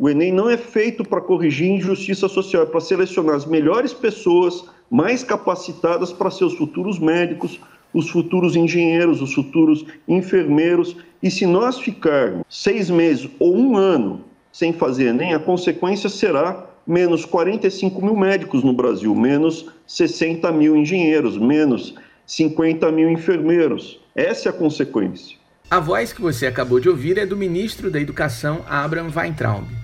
O Enem não é feito para corrigir injustiça social, é para selecionar as melhores pessoas mais capacitadas para ser os futuros médicos, os futuros engenheiros, os futuros enfermeiros. E se nós ficarmos seis meses ou um ano sem fazer Enem, a consequência será menos 45 mil médicos no Brasil, menos 60 mil engenheiros, menos 50 mil enfermeiros. Essa é a consequência. A voz que você acabou de ouvir é do ministro da Educação, Abraham Weintraub.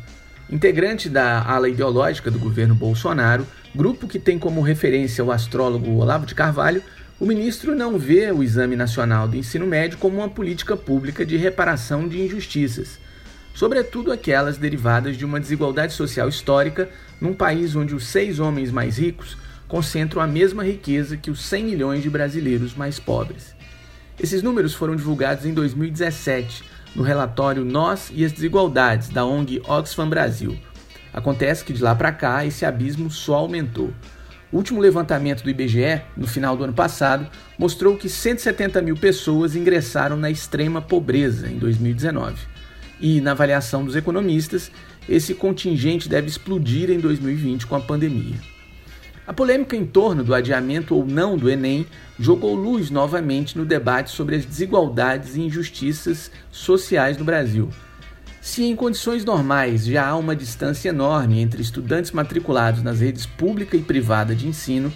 Integrante da ala ideológica do governo Bolsonaro, grupo que tem como referência o astrólogo Olavo de Carvalho, o ministro não vê o Exame Nacional do Ensino Médio como uma política pública de reparação de injustiças, sobretudo aquelas derivadas de uma desigualdade social histórica num país onde os seis homens mais ricos concentram a mesma riqueza que os 100 milhões de brasileiros mais pobres. Esses números foram divulgados em 2017 no relatório Nós e as Desigualdades, da ONG Oxfam Brasil. Acontece que de lá para cá esse abismo só aumentou. O último levantamento do IBGE, no final do ano passado, mostrou que 170 mil pessoas ingressaram na extrema pobreza em 2019. E, na avaliação dos economistas, esse contingente deve explodir em 2020 com a pandemia. A polêmica em torno do adiamento ou não do Enem jogou luz novamente no debate sobre as desigualdades e injustiças sociais no Brasil. Se em condições normais já há uma distância enorme entre estudantes matriculados nas redes pública e privada de ensino,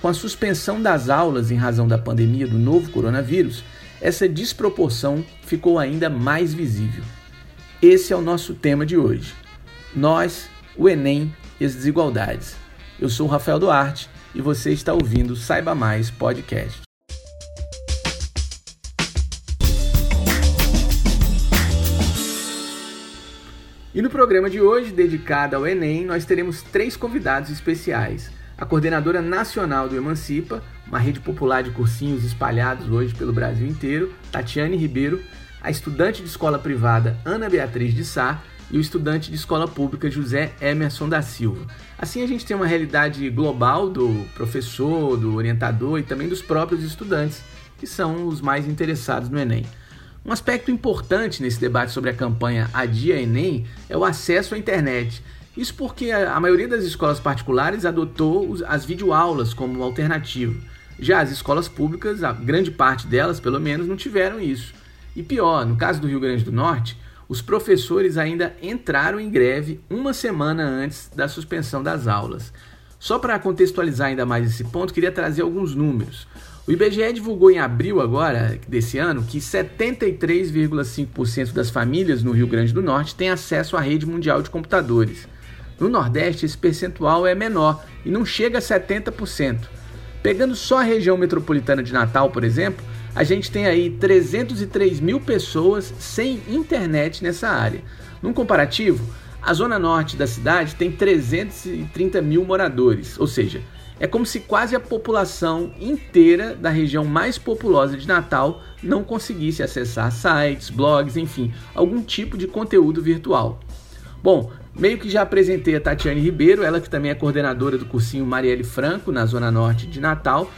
com a suspensão das aulas em razão da pandemia do novo coronavírus, essa desproporção ficou ainda mais visível. Esse é o nosso tema de hoje. Nós, o Enem e as desigualdades. Eu sou o Rafael Duarte e você está ouvindo Saiba Mais Podcast. E no programa de hoje, dedicado ao Enem, nós teremos três convidados especiais. A coordenadora nacional do Emancipa, uma rede popular de cursinhos espalhados hoje pelo Brasil inteiro, Tatiane Ribeiro, a estudante de escola privada Ana Beatriz de Sá e o estudante de escola pública José Emerson da Silva. Assim a gente tem uma realidade global do professor, do orientador e também dos próprios estudantes, que são os mais interessados no Enem. Um aspecto importante nesse debate sobre a campanha Adia Enem é o acesso à internet. Isso porque a maioria das escolas particulares adotou as videoaulas como alternativa. Já as escolas públicas, a grande parte delas, pelo menos, não tiveram isso. E pior, no caso do Rio Grande do Norte, os professores ainda entraram em greve uma semana antes da suspensão das aulas. Só para contextualizar ainda mais esse ponto, queria trazer alguns números. O IBGE divulgou em abril agora desse ano que 73,5% das famílias no Rio Grande do Norte têm acesso à rede mundial de computadores. No Nordeste, esse percentual é menor e não chega a 70%. Pegando só a região metropolitana de Natal, por exemplo, a gente tem aí 303 mil pessoas sem internet nessa área. Num comparativo, a zona norte da cidade tem 330 mil moradores, ou seja, é como se quase a população inteira da região mais populosa de Natal não conseguisse acessar sites, blogs, enfim, algum tipo de conteúdo virtual. Bom, meio que já apresentei a Tatiane Ribeiro, ela que também é coordenadora do cursinho Marielle Franco, na zona norte de Natal,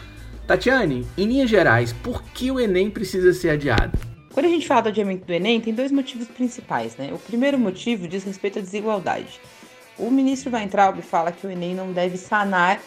Tatiane, em linhas gerais, por que o Enem precisa ser adiado? Quando a gente fala do adiamento do Enem, tem dois motivos principais, né? O primeiro motivo diz respeito à desigualdade. O ministro Weintraub fala que o Enem não deve sanar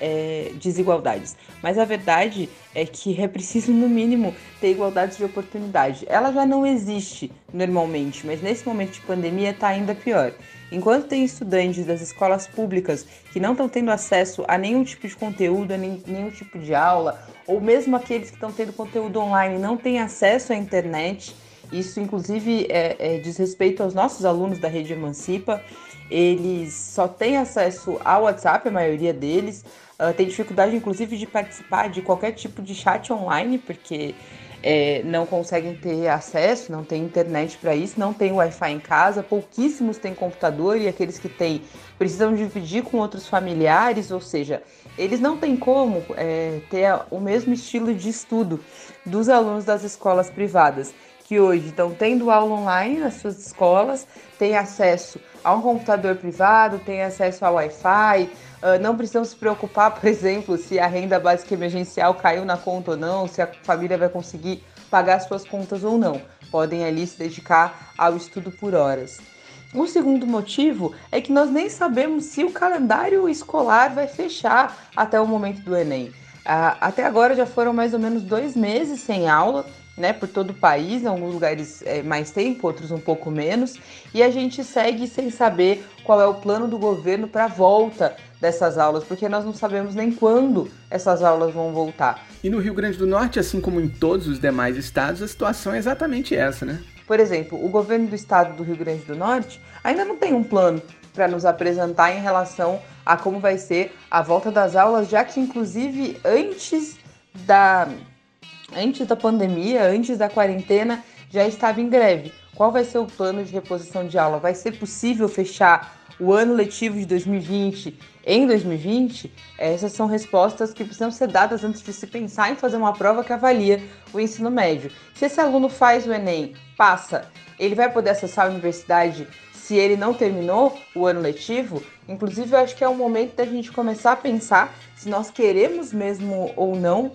é, desigualdades. Mas a verdade é que é preciso, no mínimo, ter igualdade de oportunidade. Ela já não existe normalmente, mas nesse momento de pandemia está ainda pior. Enquanto tem estudantes das escolas públicas que não estão tendo acesso a nenhum tipo de conteúdo, a nenhum tipo de aula, ou mesmo aqueles que estão tendo conteúdo online não têm acesso à internet, isso inclusive é, é, diz respeito aos nossos alunos da rede Emancipa, eles só têm acesso ao WhatsApp, a maioria deles, uh, tem dificuldade inclusive de participar de qualquer tipo de chat online, porque é, não conseguem ter acesso, não tem internet para isso, não tem Wi-Fi em casa, pouquíssimos têm computador e aqueles que têm precisam dividir com outros familiares, ou seja, eles não têm como é, ter o mesmo estilo de estudo dos alunos das escolas privadas, que hoje estão tendo aula online nas suas escolas, têm acesso a um computador privado, têm acesso a Wi-Fi, Uh, não precisam se preocupar, por exemplo, se a renda básica emergencial caiu na conta ou não, se a família vai conseguir pagar suas contas ou não. Podem ali se dedicar ao estudo por horas. O segundo motivo é que nós nem sabemos se o calendário escolar vai fechar até o momento do Enem. Ah, até agora já foram mais ou menos dois meses sem aula, né, por todo o país, em alguns lugares é, mais tempo, outros um pouco menos, e a gente segue sem saber qual é o plano do governo para a volta dessas aulas, porque nós não sabemos nem quando essas aulas vão voltar. E no Rio Grande do Norte, assim como em todos os demais estados, a situação é exatamente essa, né? Por exemplo, o governo do estado do Rio Grande do Norte ainda não tem um plano para nos apresentar em relação a como vai ser a volta das aulas, já que inclusive antes da antes da pandemia, antes da quarentena, já estava em greve. Qual vai ser o plano de reposição de aula? Vai ser possível fechar o ano letivo de 2020 em 2020? Essas são respostas que precisam ser dadas antes de se pensar em fazer uma prova que avalia o ensino médio. Se esse aluno faz o Enem, passa, ele vai poder acessar a universidade se ele não terminou o ano letivo? Inclusive, eu acho que é o momento da gente começar a pensar se nós queremos mesmo ou não.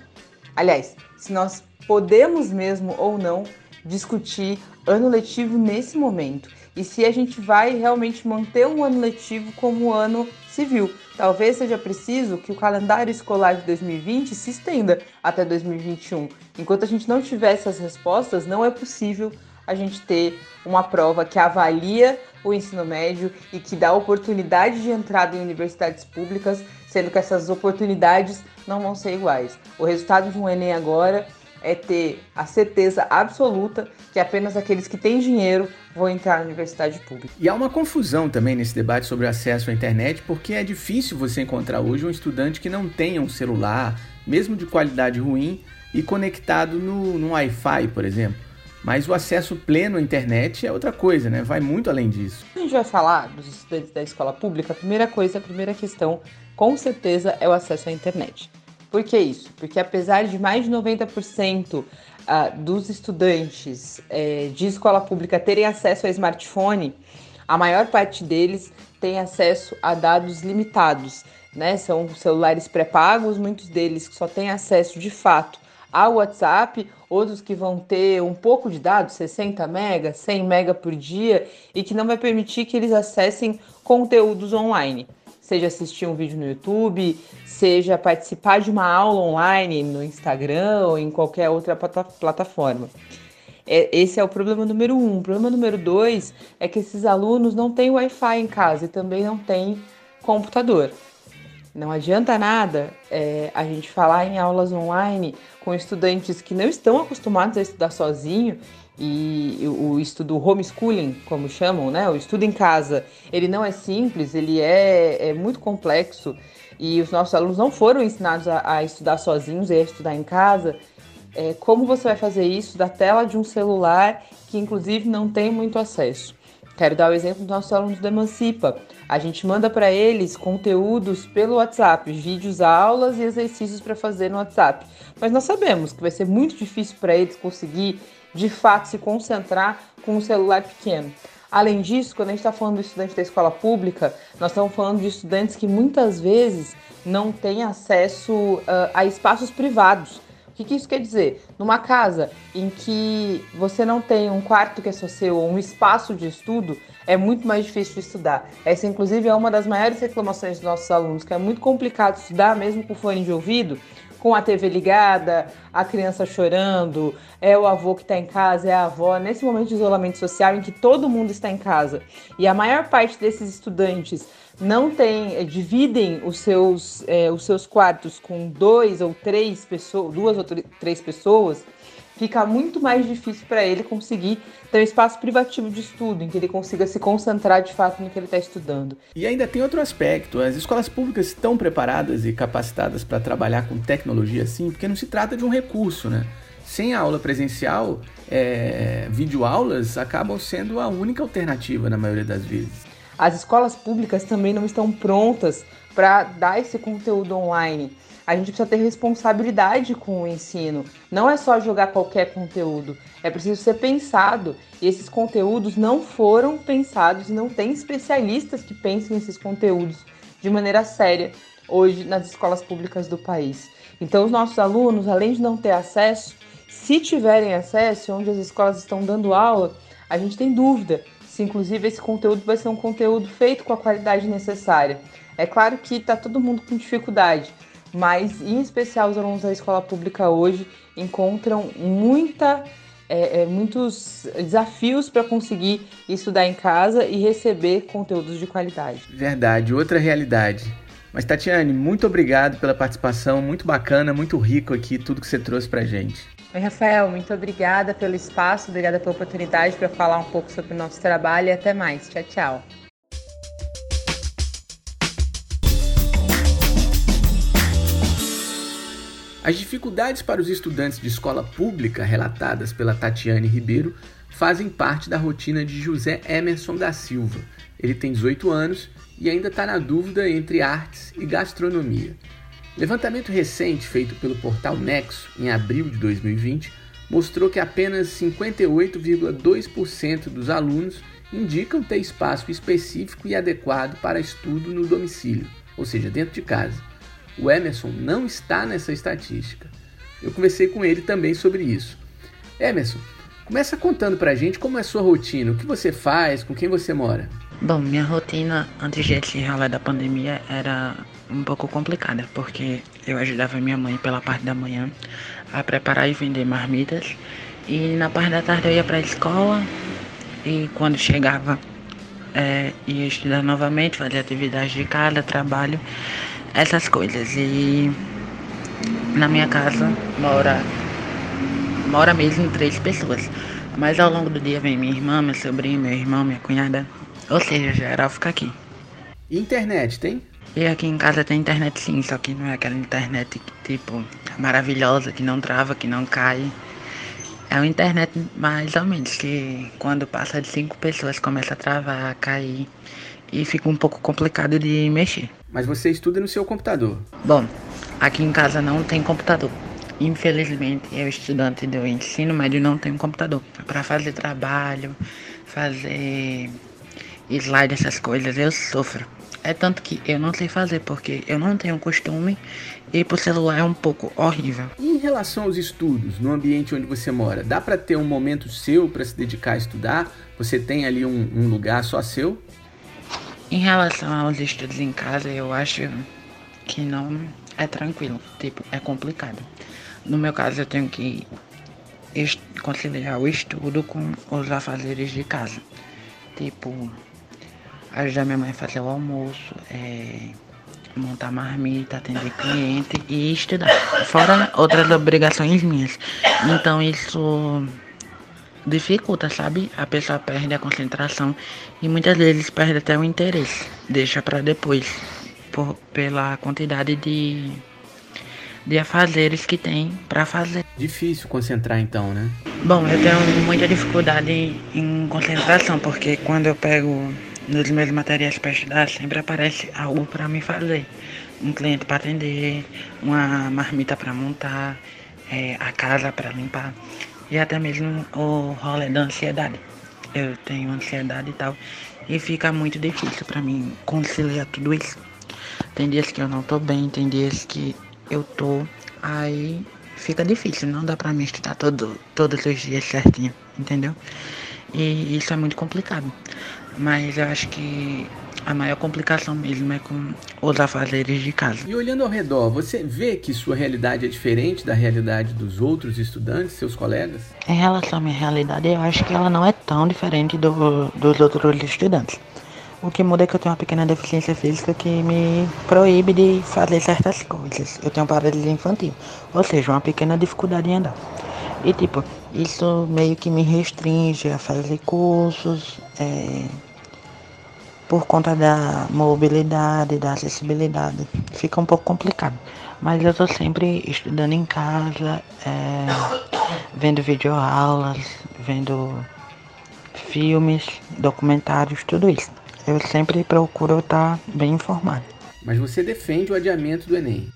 Aliás, se nós podemos mesmo ou não discutir ano letivo nesse momento e se a gente vai realmente manter um ano letivo como ano civil. Talvez seja preciso que o calendário escolar de 2020 se estenda até 2021. Enquanto a gente não tiver essas respostas, não é possível a gente ter uma prova que avalia o ensino médio e que dá oportunidade de entrada em universidades públicas, sendo que essas oportunidades não vão ser iguais. O resultado de um Enem agora é ter a certeza absoluta que apenas aqueles que têm dinheiro vão entrar na universidade pública. E há uma confusão também nesse debate sobre acesso à internet, porque é difícil você encontrar hoje um estudante que não tenha um celular, mesmo de qualidade ruim, e conectado no, no Wi-Fi, por exemplo. Mas o acesso pleno à internet é outra coisa, né? Vai muito além disso. A gente vai falar dos estudantes da escola pública. A primeira coisa, a primeira questão, com certeza, é o acesso à internet. Por que isso? Porque apesar de mais de 90% uh, ah, dos estudantes uh, de escola pública terem acesso a smartphone, a maior parte deles tem acesso a dados limitados. Né? São celulares pré-pagos, muitos deles só têm acesso de fato ao WhatsApp, outros que vão ter um pouco de dados, 60 mega, 100 mega por dia, e que não vai permitir que eles acessem conteúdos online seja assistir um vídeo no YouTube, seja participar de uma aula online no Instagram ou em qualquer outra plataforma. É, esse é o problema número um. O problema número dois é que esses alunos não têm Wi-Fi em casa e também não têm computador. Não adianta nada é, a gente falar em aulas online com estudantes que não estão acostumados a estudar sozinho e o estudo homeschooling, como chamam, né? O estudo em casa, ele não é simples, ele é, é muito complexo e os nossos alunos não foram ensinados a, a estudar sozinhos, a estudar em casa. É, como você vai fazer isso da tela de um celular que, inclusive, não tem muito acesso? Quero dar o exemplo dos nossos alunos do Emancipa. A gente manda para eles conteúdos pelo WhatsApp, vídeos, aulas e exercícios para fazer no WhatsApp. Mas nós sabemos que vai ser muito difícil para eles conseguir de fato se concentrar com um celular pequeno. Além disso, quando a gente está falando do estudante da escola pública, nós estamos falando de estudantes que muitas vezes não têm acesso uh, a espaços privados. O que, que, isso quer dizer? Numa casa em que você não tem um quarto que é só seu ou um espaço de estudo, é muito mais difícil de estudar. Essa, inclusive, é uma das maiores reclamações dos nossos alunos, que é muito complicado estudar mesmo com fone de ouvido, com a TV ligada, a criança chorando, é o avô que está em casa, é a avó, nesse momento de isolamento social em que todo mundo está em casa. E a maior parte desses estudantes não tem, eh, dividem os seus, é, os seus quartos com dois ou três pessoas, duas ou três pessoas, fica muito mais difícil para ele conseguir ter um espaço privativo de estudo, em que ele consiga se concentrar de fato no que ele está estudando. E ainda tem outro aspecto: as escolas públicas estão preparadas e capacitadas para trabalhar com tecnologia assim, porque não se trata de um recurso, né? Sem a aula presencial, é, videoaulas acabam sendo a única alternativa na maioria das vezes. As escolas públicas também não estão prontas para dar esse conteúdo online a gente precisa ter responsabilidade com o ensino. Não é só jogar qualquer conteúdo, é preciso ser pensado. E esses conteúdos não foram pensados, não tem especialistas que pensem esses conteúdos de maneira séria hoje nas escolas públicas do país. Então, os nossos alunos, além de não ter acesso, se tiverem acesso, onde as escolas estão dando aula, a gente tem dúvida se inclusive esse conteúdo vai ser um conteúdo feito com a qualidade necessária. É claro que está todo mundo com dificuldade, mas em especial os alunos da escola pública hoje encontram muita, é, é, muitos desafios para conseguir estudar em casa e receber conteúdos de qualidade. Verdade, outra realidade. Mas Tatiane, muito obrigado pela participação, muito bacana, muito rico aqui tudo que você trouxe para gente. Oi, Rafael, muito obrigada pelo espaço, obrigada pela oportunidade para falar um pouco sobre o nosso trabalho e até mais. Tchau, tchau. As dificuldades para os estudantes de escola pública relatadas pela Tatiane Ribeiro fazem parte da rotina de José Emerson da Silva. Ele tem 18 anos e ainda está na dúvida entre artes e gastronomia. Levantamento recente feito pelo portal Nexo em abril de 2020 mostrou que apenas 58,2% dos alunos indicam ter espaço específico e adequado para estudo no domicílio, ou seja, dentro de casa. O Emerson não está nessa estatística. Eu conversei com ele também sobre isso. Emerson, começa contando pra gente como é a sua rotina, o que você faz, com quem você mora. Bom, minha rotina antes desse ralé da pandemia era um pouco complicada, porque eu ajudava minha mãe pela parte da manhã a preparar e vender marmitas, e na parte da tarde eu ia para a escola, e quando chegava é, ia estudar novamente, fazer atividades de casa, trabalho, essas coisas. E na minha casa mora, mora mesmo três pessoas. Mas ao longo do dia vem minha irmã, meu sobrinho, meu irmão, minha cunhada. Ou seja, geral fica aqui. Internet, tem? E aqui em casa tem internet sim, só que não é aquela internet tipo maravilhosa, que não trava, que não cai. É uma internet mais ou menos, que quando passa de cinco pessoas começa a travar, a cair e fica um pouco complicado de mexer. Mas você estuda no seu computador? Bom, aqui em casa não tem computador. Infelizmente, eu estudante do ensino médio não tenho computador para fazer trabalho, fazer slide, essas coisas, eu sofro. É tanto que eu não sei fazer porque eu não tenho costume e pro celular é um pouco horrível. E em relação aos estudos, no ambiente onde você mora, dá para ter um momento seu para se dedicar a estudar? Você tem ali um, um lugar só seu? Em relação aos estudos em casa, eu acho que não é tranquilo, tipo, é complicado. No meu caso, eu tenho que conciliar o estudo com os afazeres de casa. Tipo, ajudar minha mãe a fazer o almoço, é, montar marmita, atender cliente e estudar. Fora outras obrigações minhas. Então isso dificulta, sabe? A pessoa perde a concentração e muitas vezes perde até o interesse. Deixa para depois, por, pela quantidade de de afazeres que tem para fazer. Difícil concentrar então, né? Bom, eu tenho muita dificuldade em concentração porque quando eu pego nos meus materiais para estudar sempre aparece algo para me fazer. Um cliente para atender, uma marmita para montar, é, a casa para limpar e até mesmo o rolê da ansiedade. Eu tenho ansiedade e tal e fica muito difícil para mim conciliar tudo isso. Tem dias que eu não tô bem, tem dias que eu tô, aí fica difícil, não dá para mim estudar todo, todos os dias certinho, entendeu? E isso é muito complicado. Mas eu acho que a maior complicação mesmo é com os afazeres de casa. E olhando ao redor, você vê que sua realidade é diferente da realidade dos outros estudantes, seus colegas? Em relação à minha realidade, eu acho que ela não é tão diferente do, dos outros estudantes. O que muda é que eu tenho uma pequena deficiência física que me proíbe de fazer certas coisas. Eu tenho paralisia infantil, ou seja, uma pequena dificuldade em andar. E tipo, isso meio que me restringe a fazer cursos, é, por conta da mobilidade, da acessibilidade. Fica um pouco complicado. Mas eu estou sempre estudando em casa, é, vendo videoaulas, vendo filmes, documentários, tudo isso. Eu sempre procuro estar bem informado. Mas você defende o adiamento do Enem?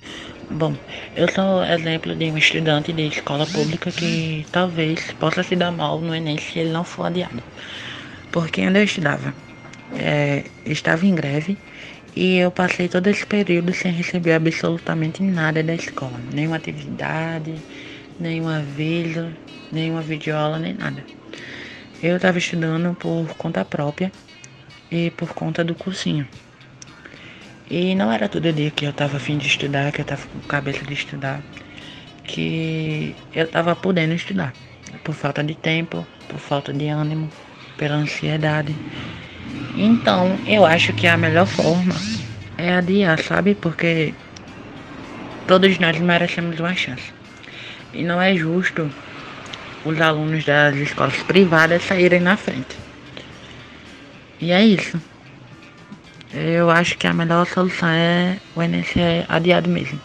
Bom, eu sou exemplo de um estudante de escola pública que talvez possa se dar mal no Enem se ele não for adiado. Porque onde eu estudava, é, estava em greve e eu passei todo esse período sem receber absolutamente nada da escola. Nenhuma atividade, nenhum aviso, nenhuma videoaula, nem nada. Eu estava estudando por conta própria e por conta do cursinho. E não era todo dia que eu estava afim de estudar, que eu estava com cabeça de estudar, que eu estava podendo estudar. Por falta de tempo, por falta de ânimo, pela ansiedade. Então, eu acho que a melhor forma é adiar, sabe? Porque todos nós merecemos uma chance. E não é justo os alunos das escolas privadas saírem na frente. E é isso. Eu acho que a melhor solução é o Enem ser adiado mesmo.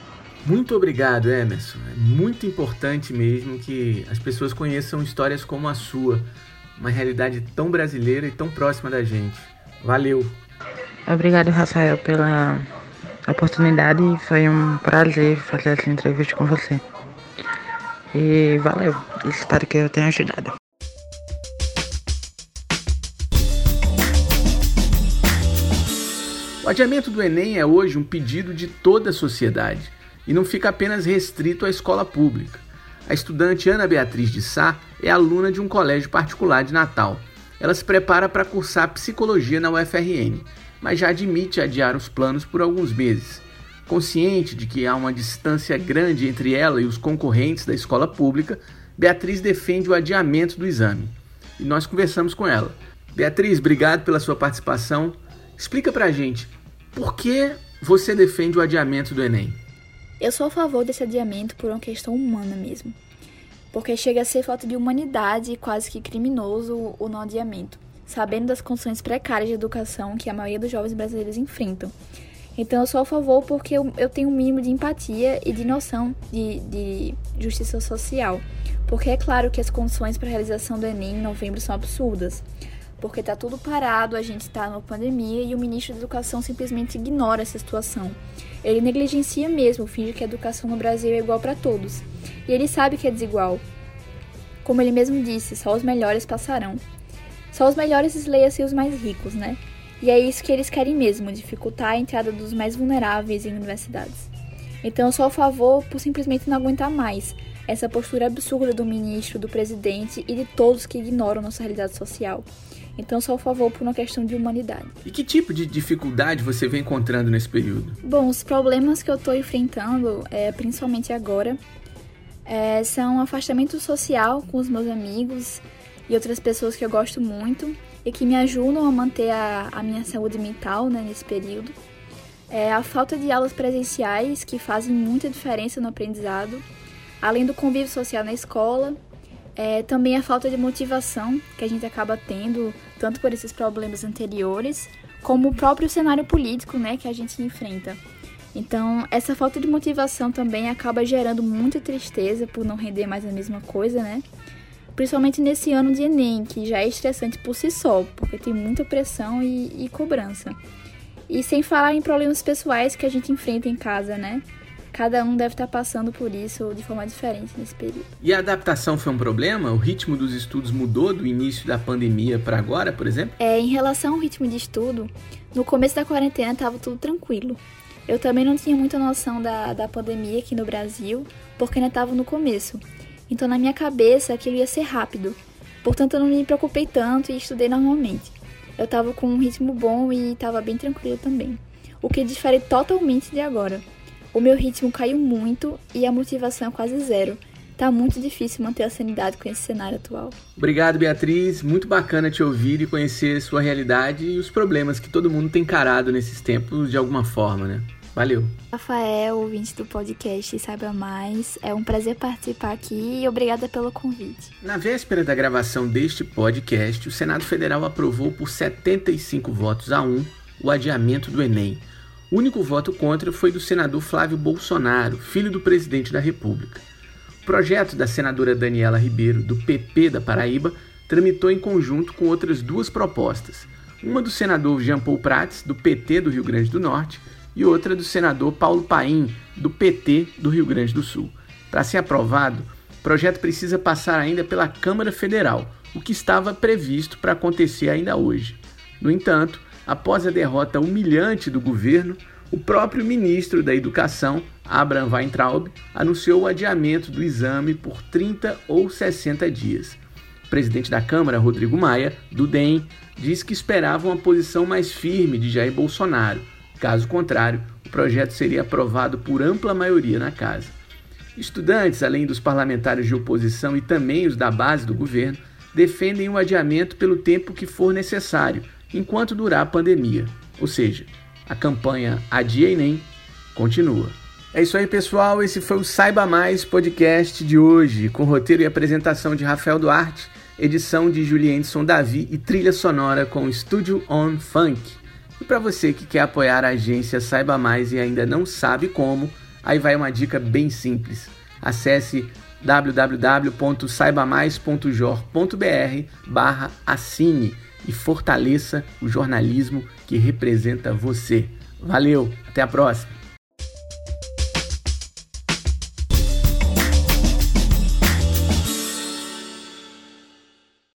Muito obrigado, Emerson. É muito importante mesmo que as pessoas conheçam histórias como a sua, uma realidade tão brasileira e tão próxima da gente. Valeu. Obrigado, Rafael, pela oportunidade. Foi um prazer fazer essa entrevista com você. E valeu. Espero que eu tenha ajudado. O adiamento do Enem é hoje um pedido de toda a sociedade e não fica apenas restrito à escola pública. A estudante Ana Beatriz de Sá é aluna de um colégio particular de Natal. Ela se prepara para cursar psicologia na UFRN, mas já admite adiar os planos por alguns meses. Consciente de que há uma distância grande entre ela e os concorrentes da escola pública, Beatriz defende o adiamento do exame. E nós conversamos com ela. Beatriz, obrigado pela sua participação. Explica pra gente por que você defende o adiamento do Enem. Eu sou a favor desse adiamento por uma questão humana mesmo. Porque chega a ser falta de humanidade e quase que criminoso o não adiamento, sabendo das condições precárias de educação que a maioria dos jovens brasileiros enfrentam. Então eu sou a favor porque eu, eu tenho um mínimo de empatia e de noção de, de justiça social. Porque é claro que as condições para a realização do Enem em novembro são absurdas. Porque está tudo parado, a gente está numa pandemia e o ministro da Educação simplesmente ignora essa situação. Ele negligencia mesmo, finge que a educação no Brasil é igual para todos. E ele sabe que é desigual. Como ele mesmo disse, só os melhores passarão. Só os melhores leia-se os mais ricos, né? E é isso que eles querem mesmo, dificultar a entrada dos mais vulneráveis em universidades. Então eu sou a favor por simplesmente não aguentar mais essa postura absurda do ministro, do presidente e de todos que ignoram nossa realidade social. Então sou a favor por uma questão de humanidade. E que tipo de dificuldade você vem encontrando nesse período? Bom, os problemas que eu estou enfrentando, é, principalmente agora, é, são afastamento social com os meus amigos e outras pessoas que eu gosto muito e que me ajudam a manter a, a minha saúde mental né, nesse período. É a falta de aulas presenciais, que fazem muita diferença no aprendizado, além do convívio social na escola, é, também a falta de motivação que a gente acaba tendo, tanto por esses problemas anteriores, como o próprio cenário político né, que a gente enfrenta. Então, essa falta de motivação também acaba gerando muita tristeza por não render mais a mesma coisa, né? principalmente nesse ano de Enem, que já é estressante por si só, porque tem muita pressão e, e cobrança. E sem falar em problemas pessoais que a gente enfrenta em casa, né? Cada um deve estar passando por isso de forma diferente nesse período. E a adaptação foi um problema? O ritmo dos estudos mudou do início da pandemia para agora, por exemplo? É, em relação ao ritmo de estudo, no começo da quarentena estava tudo tranquilo. Eu também não tinha muita noção da, da pandemia aqui no Brasil, porque ainda estava no começo. Então, na minha cabeça, aquilo ia ser rápido. Portanto, eu não me preocupei tanto e estudei normalmente. Eu estava com um ritmo bom e estava bem tranquilo também. O que difere totalmente de agora. O meu ritmo caiu muito e a motivação é quase zero. Tá muito difícil manter a sanidade com esse cenário atual. Obrigado, Beatriz. Muito bacana te ouvir e conhecer sua realidade e os problemas que todo mundo tem encarado nesses tempos de alguma forma, né? Valeu. Rafael, ouvinte do podcast Saiba Mais, é um prazer participar aqui e obrigada pelo convite. Na véspera da gravação deste podcast, o Senado Federal aprovou por 75 votos a 1 o adiamento do Enem. O único voto contra foi do senador Flávio Bolsonaro, filho do presidente da República. O projeto da senadora Daniela Ribeiro, do PP da Paraíba, tramitou em conjunto com outras duas propostas. Uma do senador Jean Paul Prats, do PT do Rio Grande do Norte, e outra do senador Paulo Paim, do PT do Rio Grande do Sul. Para ser aprovado, o projeto precisa passar ainda pela Câmara Federal, o que estava previsto para acontecer ainda hoje. No entanto, após a derrota humilhante do governo, o próprio ministro da Educação, Abraham Weintraub, anunciou o adiamento do exame por 30 ou 60 dias. O presidente da Câmara, Rodrigo Maia, do DEM, diz que esperava uma posição mais firme de Jair Bolsonaro. Caso contrário, o projeto seria aprovado por ampla maioria na casa. Estudantes, além dos parlamentares de oposição e também os da base do governo, defendem o adiamento pelo tempo que for necessário, enquanto durar a pandemia. Ou seja, a campanha Adia Enem continua. É isso aí, pessoal. Esse foi o Saiba Mais podcast de hoje, com roteiro e apresentação de Rafael Duarte, edição de Julienson Davi e trilha sonora com Studio On Funk. E para você que quer apoiar a agência Saiba Mais e ainda não sabe como, aí vai uma dica bem simples. Acesse www.saibamais.jor.br barra assine e fortaleça o jornalismo que representa você. Valeu, até a próxima!